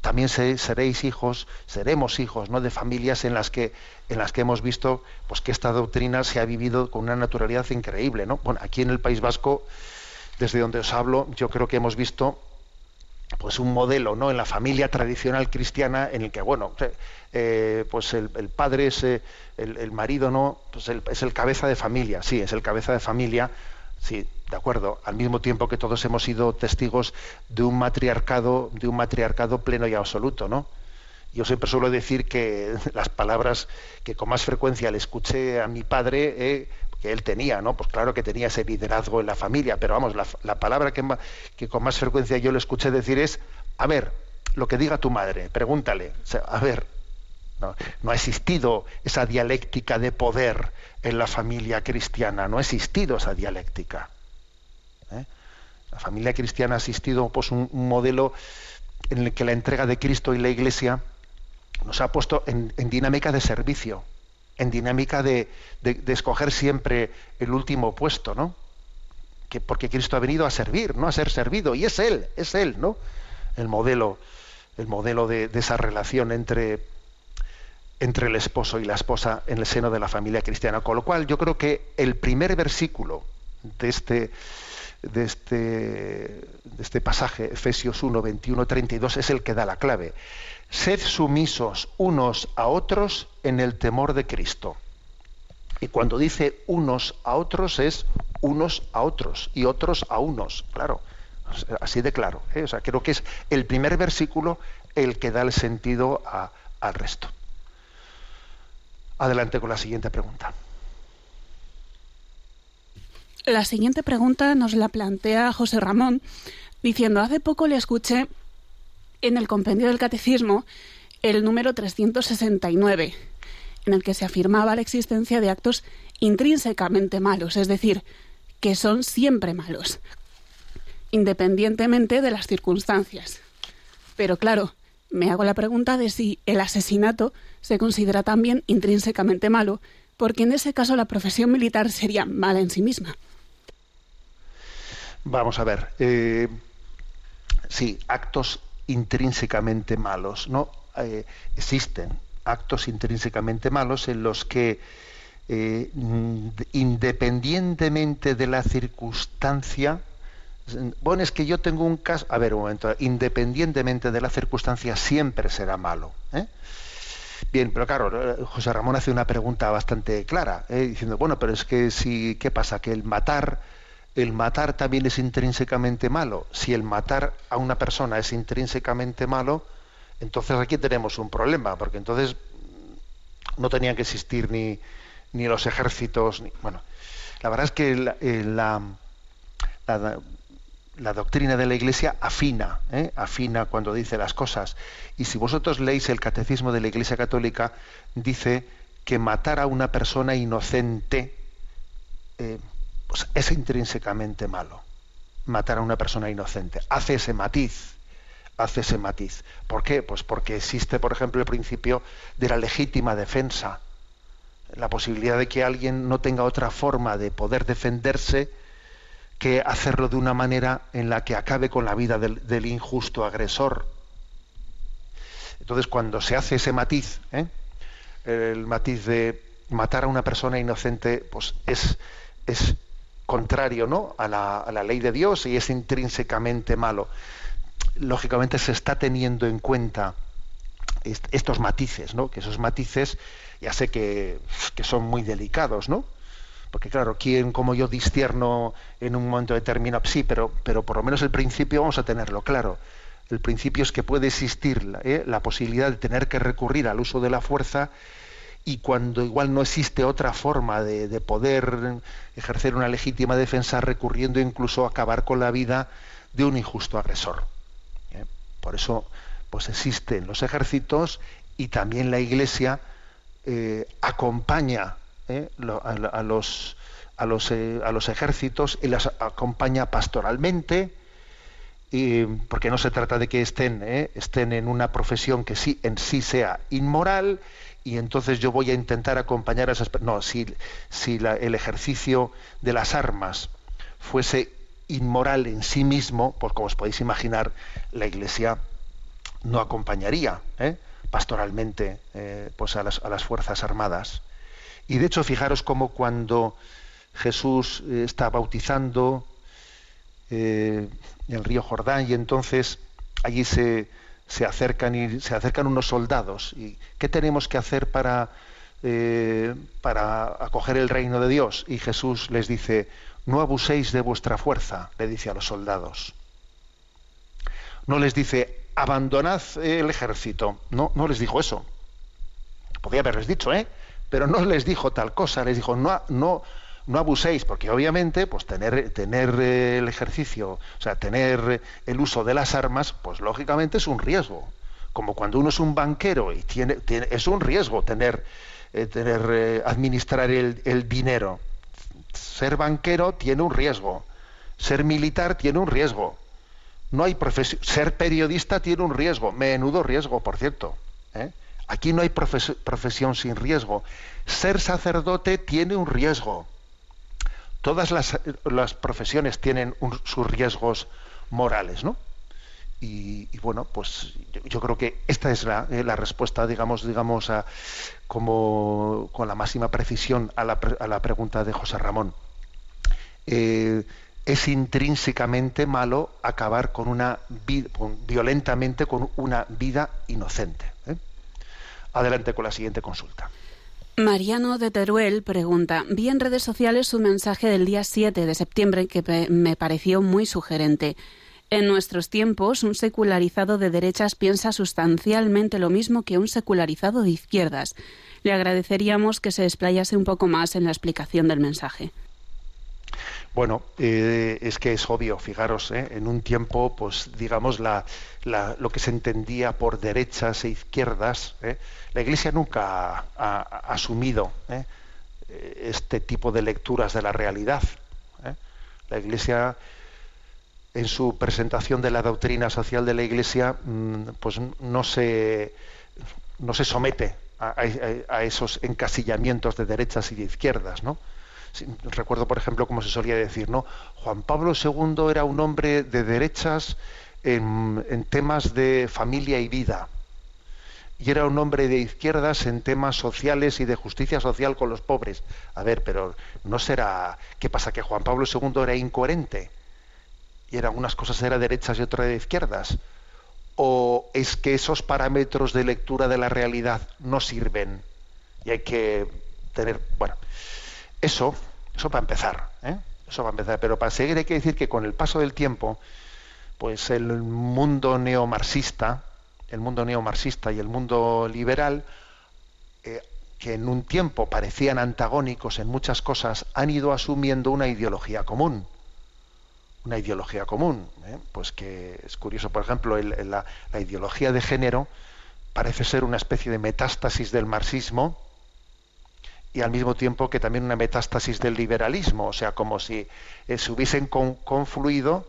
también se, seréis hijos, seremos hijos, ¿no? De familias en las que en las que hemos visto, pues que esta doctrina se ha vivido con una naturalidad increíble, ¿no? Bueno, aquí en el País Vasco, desde donde os hablo, yo creo que hemos visto pues un modelo no en la familia tradicional cristiana en el que bueno eh, pues el, padre es eh, el, marido no pues es el cabeza de familia sí es el cabeza de familia sí de acuerdo al mismo tiempo que todos hemos sido testigos de un matriarcado de un matriarcado pleno y absoluto no yo siempre suelo decir que las palabras que con más frecuencia le escuché a mi padre eh, que él tenía, ¿no? Pues claro que tenía ese liderazgo en la familia, pero vamos, la, la palabra que, con más frecuencia yo le escuché decir es, a ver, lo que diga tu madre, pregúntale, o sea, a ver, no, no, ha existido esa dialéctica de poder en la familia cristiana, no ha existido esa dialéctica. ¿eh? La familia cristiana ha existido pues, un, modelo en el que la entrega de Cristo y la Iglesia nos ha puesto en dinámica de servicio, en dinámica de, de, escoger siempre el último puesto, ¿no? Que porque Cristo ha venido a servir, no a ser servido, y es Él, es Él, ¿no? El modelo, el modelo de, de esa relación entre, entre el esposo y la esposa en el seno de la familia cristiana. Con lo cual, yo creo que el primer versículo de este, de este, de este pasaje, Efesios 1, 21, 32, es el que da la clave. Sed sumisos unos a otros en el temor de Cristo. Y cuando dice unos a otros es unos a otros y otros a unos, claro, así de claro. ¿eh? O sea, creo que es el primer versículo el que da el sentido a- al resto. Adelante con la siguiente pregunta. La siguiente pregunta nos la plantea José Ramón diciendo, hace poco le escuché en el compendio del catecismo el número 369, en el que se afirmaba la existencia de actos intrínsecamente malos, es decir, que son siempre malos, independientemente de las circunstancias. Pero claro, me hago la pregunta de si el asesinato se considera también intrínsecamente malo, porque en ese caso la profesión militar sería mala en sí misma. Vamos a ver. eh, sí, actos intrínsecamente malos, ¿no? Eh, existen actos intrínsecamente malos en los que eh, independientemente de la circunstancia, bueno, es que yo tengo un caso, a ver un momento, independientemente de la circunstancia siempre será malo. ¿eh? Bien, pero claro, José Ramón hace una pregunta bastante clara, ¿eh? diciendo, bueno, pero es que si, ¿qué pasa? Que el matar, el matar también es intrínsecamente malo. Si el matar a una persona es intrínsecamente malo, entonces aquí tenemos un problema, porque entonces no tenían que existir ni, ni los ejércitos, ni, bueno, la verdad es que la, eh, la, la- la doctrina de la Iglesia afina, ¿eh? afina cuando dice las cosas. Y si vosotros leéis el catecismo de la Iglesia Católica, dice que matar a una persona inocente eh, pues es intrínsecamente malo. Matar a una persona inocente. Hace ese matiz. Hace ese matiz. ¿Por qué? Pues porque existe, por ejemplo, el principio de la legítima defensa. La posibilidad de que alguien no tenga otra forma de poder defenderse que hacerlo de una manera en la que acabe con la vida del, injusto agresor. Entonces, cuando se hace ese matiz, ¿eh? el matiz de matar a una persona inocente, pues es, es contrario ¿no? a, la, a la ley de Dios y es intrínsecamente malo. Lógicamente se está teniendo en cuenta est- estos matices, ¿no? que esos matices ya sé que, son muy delicados, ¿no? Porque claro, ¿quién como yo discierno en un momento determinado? Sí, pero, pero por lo menos el principio vamos a tenerlo claro. El principio es que puede existir la, ¿eh? la posibilidad de tener que recurrir al uso de la fuerza y cuando igual no existe otra forma de, de poder ejercer una legítima defensa recurriendo incluso a acabar con la vida de un injusto agresor. ¿eh? Por eso pues existen los ejércitos y también la Iglesia eh, acompaña ¿eh? a, los, a, los, a los ejércitos y las acompaña pastoralmente, y- porque no se trata de que estén, estén en una profesión que sí en sí sea inmoral y entonces yo voy a intentar acompañar a esas per- no si, si el ejercicio de las armas fuese inmoral en sí mismo pues como os podéis imaginar la iglesia no acompañaría ¿eh? pastoralmente eh, pues a las, a las fuerzas armadas y de hecho fijaros como cuando Jesús eh, está bautizando en el río Jordán y entonces allí se, se acercan y se acercan unos soldados. Y qué tenemos que hacer para eh, para acoger el reino de Dios y Jesús les dice no abuséis de vuestra fuerza le dice a los soldados. No les dice abandonad el ejército no no les dijo eso. Podía haberles dicho eh pero no les dijo tal cosa les dijo no no no abuséis, porque obviamente, pues tener, tener eh, el ejercicio, o sea, tener el uso de las armas, pues lógicamente es un riesgo. Como cuando uno es un banquero y tiene, es un riesgo tener, eh, tener eh, administrar el, el dinero. Ser banquero tiene un riesgo. Ser militar tiene un riesgo. No hay ser periodista tiene un riesgo, menudo riesgo, por cierto. Aquí no hay profes- profesión sin riesgo. Ser sacerdote tiene un riesgo todas las, profesiones tienen sus riesgos morales, ¿no? Y, bueno, pues yo, creo que esta es la, eh, respuesta, digamos, digamos, con la máxima precisión a la, pregunta de José Ramón. Eh, es intrínsecamente malo acabar con una violentamente con una vida inocente. ¿eh? Adelante con la siguiente consulta. Mariano de Teruel pregunta, vi en redes sociales su mensaje del día 7 de septiembre que me pareció muy sugerente. En nuestros tiempos, un secularizado de derechas piensa sustancialmente lo mismo que un secularizado de izquierdas. Le agradeceríamos que se desplayase un poco más en la explicación del mensaje. Bueno, eh, es que es obvio, fijaros, ¿eh? en un tiempo, pues digamos, lo que se entendía por derechas e izquierdas, ¿eh? la Iglesia nunca ha, asumido este tipo de lecturas de la realidad. La Iglesia, en su presentación de la doctrina social de la Iglesia, mm, pues no se, no se somete a, a esos encasillamientos de derechas y de izquierdas, ¿no? Recuerdo, por ejemplo, como se solía decir, ¿no? Juan Pablo II era un hombre de derechas en, temas de familia y vida. Y era un hombre de izquierdas en temas sociales y de justicia social con los pobres. A ver, pero no será. ¿Qué pasa? ¿Que Juan Pablo II era incoherente? Y eran unas cosas era derechas y otras de izquierdas. ¿O es que esos parámetros de lectura de la realidad no sirven? Y hay que tener. Bueno, eso, eso para empezar, ¿eh? eso va a empezar. Pero para seguir hay que decir que con el paso del tiempo, pues el mundo neomarxista, el mundo neomarxista y el mundo liberal, eh, que en un tiempo parecían antagónicos en muchas cosas, han ido asumiendo una ideología común. Una ideología común. ¿eh? Pues que es curioso, por ejemplo, la ideología de género parece ser una especie de metástasis del marxismo, y al mismo tiempo que también una metástasis del liberalismo, o sea, como si eh, se hubiesen confluido,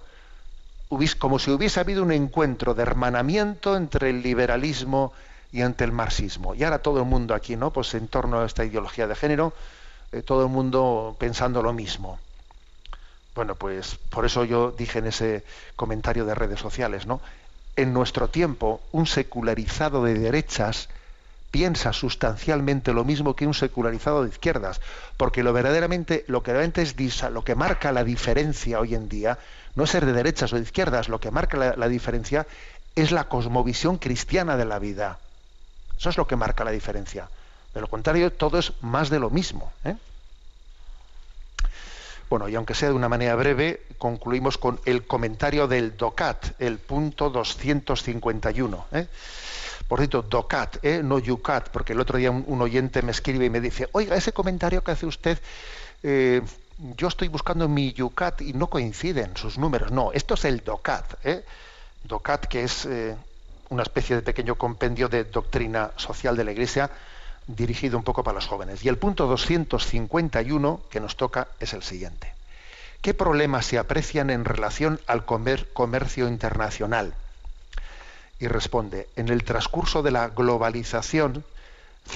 como si hubiese habido un encuentro de hermanamiento entre el liberalismo y entre el marxismo. Y ahora todo el mundo aquí, ¿no? Pues en torno a esta ideología de género, eh, todo el mundo pensando lo mismo. Bueno, pues por eso yo dije en ese comentario de redes sociales, ¿no? En nuestro tiempo, un secularizado de derechas piensa sustancialmente lo mismo que un secularizado de izquierdas, porque lo verdaderamente, lo que realmente es lo que marca la diferencia hoy en día, no es ser de derechas o de izquierdas, lo que marca la, diferencia es la cosmovisión cristiana de la vida. Eso es lo que marca la diferencia. De lo contrario, todo es más de lo mismo. ¿eh? Bueno, y aunque sea de una manera breve, concluimos con el comentario del DOCAT, el punto 251. ¿eh? Por cierto, DOCAT, ¿eh? no YUCAT, porque el otro día un, oyente me escribe y me dice, oiga, ese comentario que hace usted, eh, yo estoy buscando mi YUCAT y no coinciden sus números. No, esto es el DOCAT. ¿eh? DOCAT, que es eh, una especie de pequeño compendio de doctrina social de la Iglesia dirigido un poco para los jóvenes. Y el punto 251 que nos toca es el siguiente. ¿Qué problemas se aprecian en relación al comercio internacional? Y responde, en el transcurso de la globalización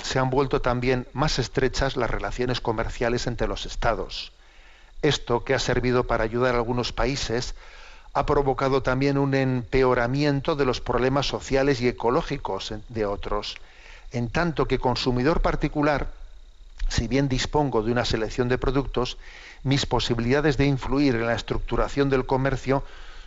se han vuelto también más estrechas las relaciones comerciales entre los estados. Esto, que ha servido para ayudar a algunos países, ha provocado también un empeoramiento de los problemas sociales y ecológicos de otros, en tanto que consumidor particular, si bien dispongo de una selección de productos, mis posibilidades de influir en la estructuración del comercio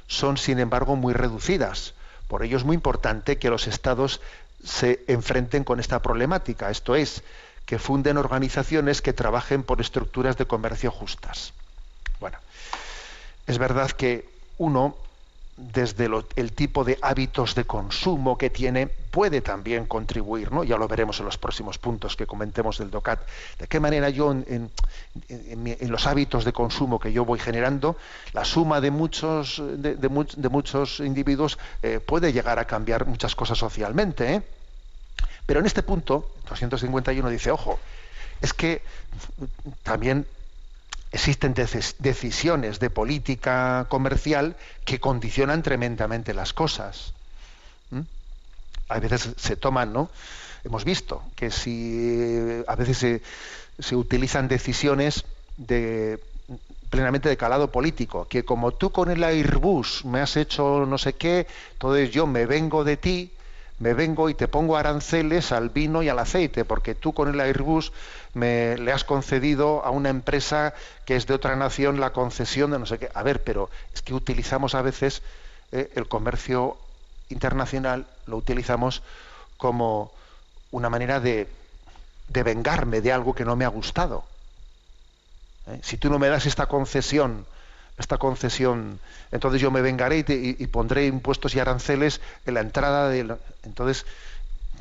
son, sin embargo, muy reducidas por ello es muy importante que los estados se enfrenten con esta problemática, esto es, que funden organizaciones que trabajen por estructuras de comercio justas. Bueno, es verdad que uno desde el tipo de hábitos de consumo que tiene, puede también contribuir, ¿no? Ya lo veremos en los próximos puntos que comentemos del DOCAT. De qué manera yo, en, los hábitos de consumo que yo voy generando, la suma de muchos, de, muchos individuos eh, puede llegar a cambiar muchas cosas socialmente, ¿eh? Pero en este punto, 251 dice, ojo, es que también existen decisiones de política comercial que condicionan tremendamente las cosas. A veces se toman, ¿no? Hemos visto que si a veces se, utilizan decisiones de plenamente de calado político, que como tú con el Airbus me has hecho no sé qué, entonces yo me vengo de ti, me vengo y te pongo aranceles al vino y al aceite, porque tú con el Airbus le has concedido a una empresa que es de otra nación la concesión de no sé qué. A ver, pero es que utilizamos a veces eh, el comercio internacional, lo utilizamos como una manera de, vengarme de algo que no me ha gustado. ¿Eh? Si tú no me das esta concesión, esta concesión, entonces yo me vengaré y, pondré impuestos y aranceles en la entrada de... Entonces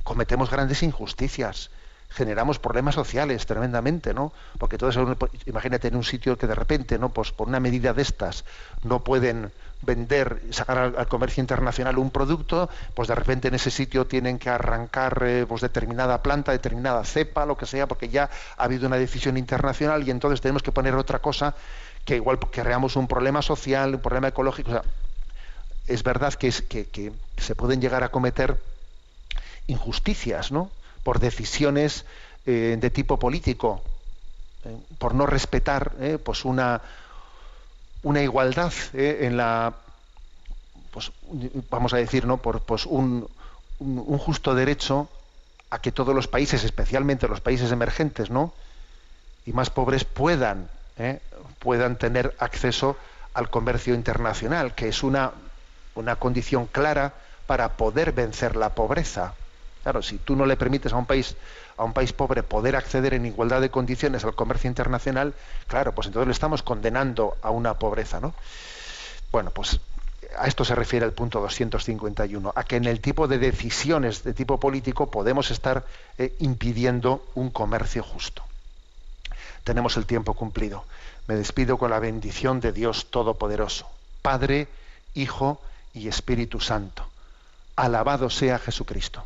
cometemos grandes injusticias, generamos problemas sociales tremendamente, ¿no? Porque todo eso, imagínate en un sitio que de repente, ¿no? Pues por una medida de estas no pueden vender, sacar al, comercio internacional un producto, pues de repente en ese sitio tienen que arrancar eh, pues determinada planta, determinada cepa, lo que sea, porque ya ha habido una decisión internacional y entonces tenemos que poner otra cosa que igual creamos un problema social, un problema ecológico. es verdad que, es, que, se pueden llegar a cometer injusticias, ¿no? Por decisiones eh, de tipo político, eh, por no respetar eh, pues una, una igualdad en la, pues, vamos a decir, ¿no? Por pues un, un, justo derecho a que todos los países, especialmente los países emergentes, ¿no? y más pobres puedan puedan tener acceso al comercio internacional, que es una, una condición clara para poder vencer la pobreza. Claro, si tú no le permites a un país a un país pobre poder acceder en igualdad de condiciones al comercio internacional, claro, pues entonces le estamos condenando a una pobreza, ¿no? Bueno, pues a esto se refiere el punto 251, a que en el tipo de decisiones de tipo político podemos estar eh, impidiendo un comercio justo tenemos el tiempo cumplido. Me despido con la bendición de Dios Todopoderoso, Padre, Hijo y Espíritu Santo. Alabado sea Jesucristo.